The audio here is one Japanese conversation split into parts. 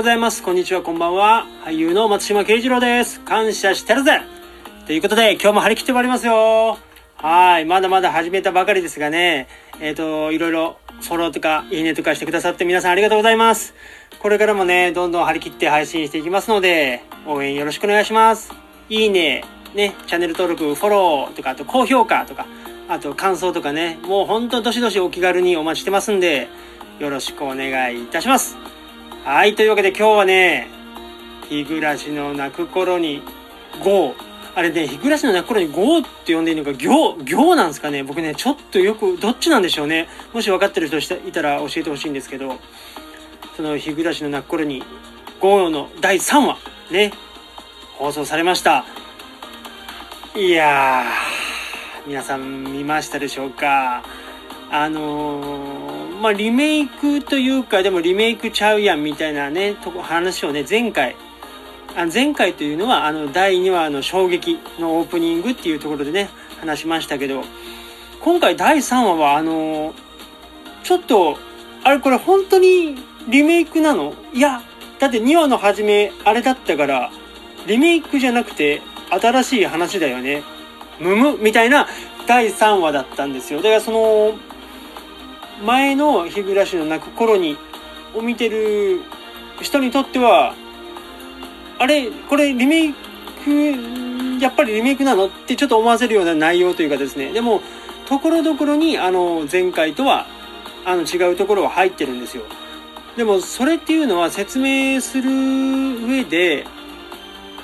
ございます。こんにちは、こんばんは。俳優の松島慶次郎です。感謝してるぜということで、今日も張り切ってまいりますよ。はい。まだまだ始めたばかりですがね、えっ、と、いろいろフォローとか、いいねとかしてくださって皆さんありがとうございます。これからもね、どんどん張り切って配信していきますので、応援よろしくお願いします。いいね、ね、チャンネル登録、フォローとか、あと高評価とか、あと感想とかね、もうほんとどしどしお気軽にお待ちしてますんで、よろしくお願いいたします。はい、というわけで今日はね、日暮らしの泣く頃に、ゴー。あれね、日暮らしの泣く頃にゴーって呼んでいいのか、行、行なんですかね。僕ね、ちょっとよく、どっちなんでしょうね。もし分かってる人いたら教えてほしいんですけど、その日暮らしの泣く頃に、ゴーの第3話、ね、放送されました。いやー、皆さん見ましたでしょうかあのー、まあ、リメイクというか、でもリメイクちゃうやんみたいなね、とこ話をね、前回、あ前回というのは、あの、第2話の衝撃のオープニングっていうところでね、話しましたけど、今回第3話は、あのちょっと、あれこれ本当にリメイクなの？いや、だって2話の初め、あれだったから、リメイクじゃなくて、新しい話だよね。むむみたいな第3話だったんですよ。だからその、前の日暮らしの泣く頃に、を見てる人にとっては、あれこれリメイク、やっぱりリメイクなのってちょっと思わせるような内容というかですね。でも、ところどころに、あの、前回とは、あの、違うところは入ってるんですよ。でも、それっていうのは説明する上で、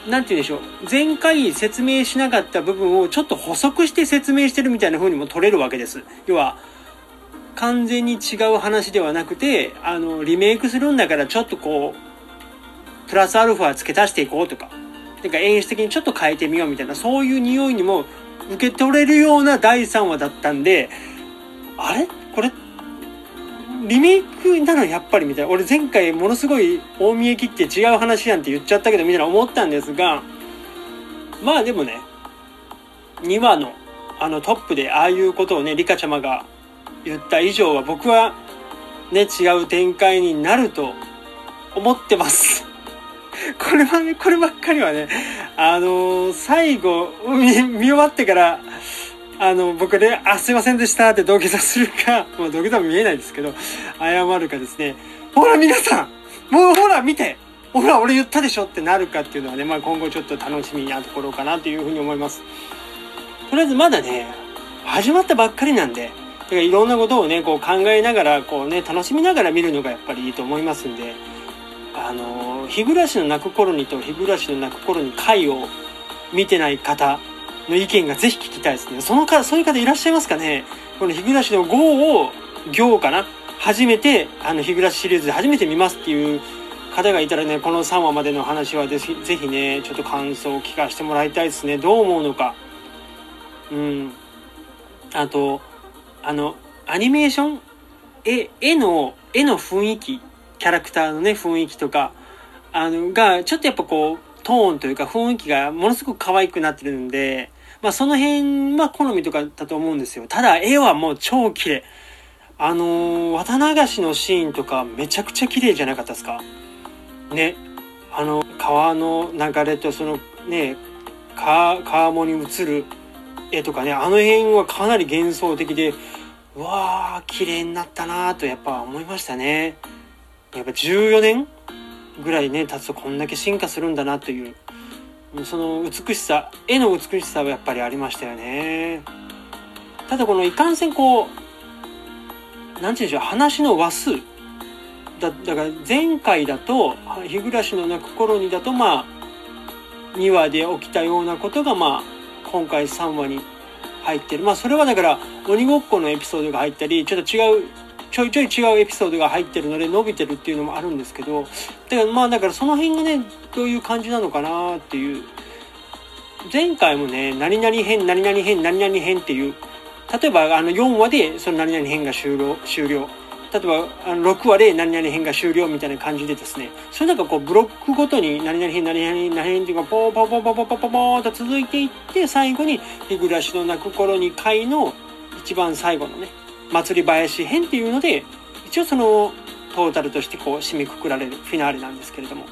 なんて言うんでしょう。前回説明しなかった部分をちょっと補足して説明してるみたいな風にも取れるわけです。要は、完全に違う話ではなくて、あの、リメイクするんだからちょっとこう、プラスアルファ付け足していこうとか、なんか演出的にちょっと変えてみようみたいな、そういう匂いにも受け取れるような第3話だったんで、あれ？これ、リメイクなのやっぱりみたいな。俺前回ものすごい大見え切って違う話やんって言っちゃったけどみたいな思ったんですが、まあでもね、2話のあのトップでああいうことをね、リカちゃまが言った以上は僕はね、違う展開になると思ってます。これはね、こればっかりはね、あのー最後見、見終わってから、あの、僕で、あ、すいませんでしたって土下座するか、もう土下座も見えないですけど、謝るかですね、ほら皆さんもうほら見てほら俺言ったでしょってなるかっていうのはね、まあ今後ちょっと楽しみなところかなというふうに思います。とりあえずまだね、始まったばっかりなんで、だからいろんなことをね、こう考えながら、こうね、楽しみながら見るのがやっぱりいいと思いますんで、あの、日暮らしの泣く頃にと日暮らしの泣く頃に回を見てない方の意見がぜひ聞きたいですね。そのか、そういう方いらっしゃいますかねこの日暮らしの5を、行かな初めて、あの、日暮らしシリーズで初めて見ますっていう方がいたらね、この3話までの話はぜひ、ぜひね、ちょっと感想を聞かせてもらいたいですね。どう思うのか。うん。あと、あの、アニメーション絵、絵の、絵の雰囲気、キャラクターのね、雰囲気とか、あの、が、ちょっとやっぱこう、トーンというか雰囲気がものすごく可愛くなってるんで、まあその辺は好みとかだと思うんですよ。ただ絵はもう超綺麗。あのー、綿流しのシーンとかめちゃくちゃ綺麗じゃなかったですか？ね。あの、川の流れとそのね、川、川面に映る絵とかね、あの辺はかなり幻想的で、うわー、綺麗になったなーとやっぱ思いましたね。やっぱ14年ぐらいね、経つとこんだけ進化するんだなという、その美しさ、絵の美しさはやっぱりありましたよね。ただこのいかんせんこう、なんて言うんでしょう、話の話数。だ、だから前回だと、日暮らしの泣く頃にだとまあ、2話で起きたようなことがまあ、今回3話に入ってる。まあそれはだから、鬼ごっこのエピソードが入ったり、ちょっと違う、ちょいちょい違うエピソードが入ってるので伸びてるっていうのもあるんですけど、だからまあだからその辺がね、どういう感じなのかなっていう。前回もね、何々編、何々編、何々編っていう、例えばあの4話でその何々編が終了、終了。例えばあの6話で何々編が終了みたいな感じでですね、それなんかこうブロックごとに何々編、何々編、何々編っていうかポーポーポーポーポーポーポーポーと続いていって、最後に日暮らしの泣く頃に回の一番最後のね、祭り林編っていうので、一応そのトータルとしてこう締めくくられるフィナーレなんですけれども。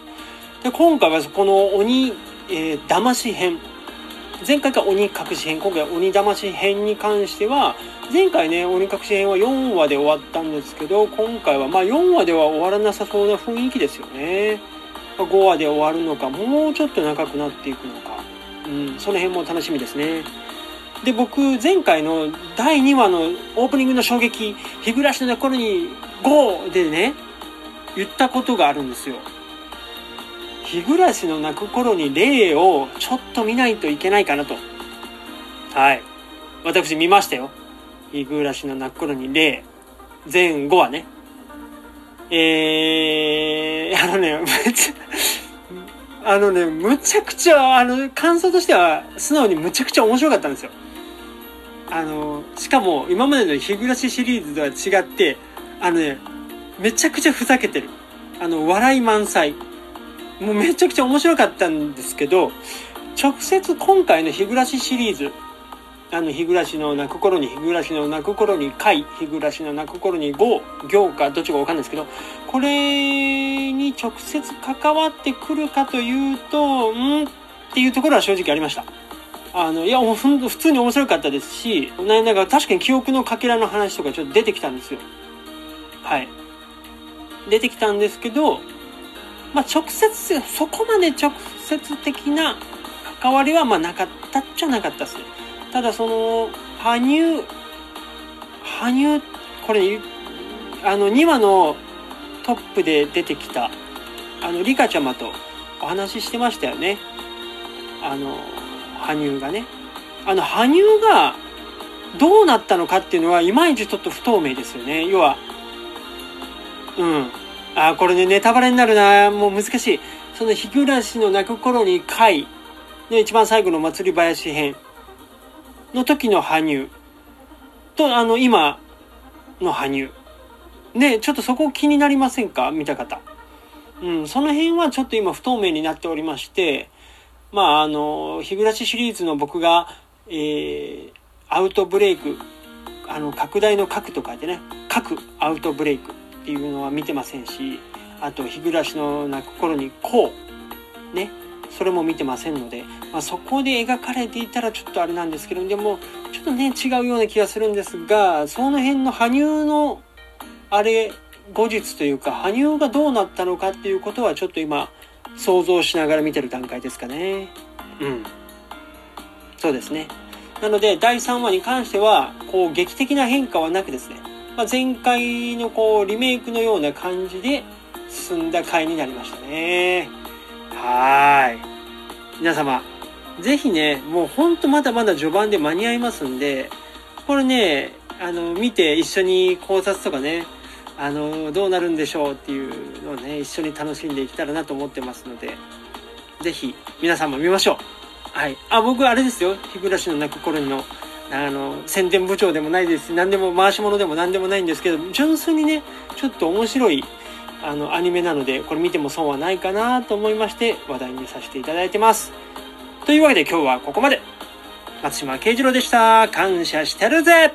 で、今回はこの鬼、えー、騙し編。前回が鬼隠し編、今回は鬼騙し編に関しては、前回ね、鬼隠し編は4話で終わったんですけど、今回はまあ4話では終わらなさそうな雰囲気ですよね。5話で終わるのか、もうちょっと長くなっていくのか。うん、その辺も楽しみですね。で、僕、前回の第2話のオープニングの衝撃、日暮らしの頃に GO! でね、言ったことがあるんですよ。日暮らしの泣く頃に霊をちょっと見ないといけないかなと。はい。私見ましたよ。日暮らしの泣く頃に霊。全5話ね。えー、あのね、めっちゃ、あのね、むちゃくちゃ、あの、感想としては、素直にむちゃくちゃ面白かったんですよ。あの、しかも、今までの日暮らしシリーズとは違って、あのね、めちゃくちゃふざけてる。あの、笑い満載。もうめちゃくちゃ面白かったんですけど、直接今回の日暮らしシリーズ、あの、日暮らしの泣く頃に、日暮らしの泣く頃に回、日暮らしの泣く頃に5、行かどっちかわかんないですけど、これに直接関わってくるかというと、んっていうところは正直ありました。あの、いやもう、普通に面白かったですし、なんか確かに記憶のかけらの話とかちょっと出てきたんですよ。はい。出てきたんですけど、まあ、直接、そこまで直接的な関わりはまあなかったっちゃなかったですね。ただその、羽生、羽生、これ、あの、2話のトップで出てきた、あの、リカちゃまとお話ししてましたよね。あの、羽生がね。あの、羽生がどうなったのかっていうのは、いまいちちょっと不透明ですよね。要は、うん。あ、これね、ネタバレになるな。もう難しい。その、日暮らしの泣く頃に回の一番最後の祭り林編。の時の羽生と、あの、今の羽生。ね、ちょっとそこ気になりませんか？見た方。うん、その辺はちょっと今不透明になっておりまして、まあ、あの、日暮らしシリーズの僕が、えー、アウトブレイク、あの、拡大の核とかでね、核アウトブレイクっていうのは見てませんし、あと、日暮らしの泣く頃にこう、ね、それも見てませんので、まあ、そこで描かれていたらちょっとあれなんですけどでもちょっとね違うような気がするんですがその辺の羽生のあれ後日というか羽生がどうなったのかっていうことはちょっと今想像しながら見てる段階ですかね。うん。そうですね。なので第3話に関してはこう劇的な変化はなくですね、まあ、前回のこうリメイクのような感じで進んだ回になりましたねはい。皆様、ぜひね、もうほんとまだまだ序盤で間に合いますんで、これね、あの、見て一緒に考察とかね、あの、どうなるんでしょうっていうのをね、一緒に楽しんでいけたらなと思ってますので、ぜひ皆さんも見ましょう。はい。あ、僕あれですよ。日暮らしの泣く頃にの、あの、宣伝部長でもないです何でも回し物でも何でもないんですけど、純粋にね、ちょっと面白いあの、アニメなので、これ見ても損はないかなと思いまして、話題にさせていただいてます。というわけで今日はここまで。松島慶次郎でした。感謝してるぜ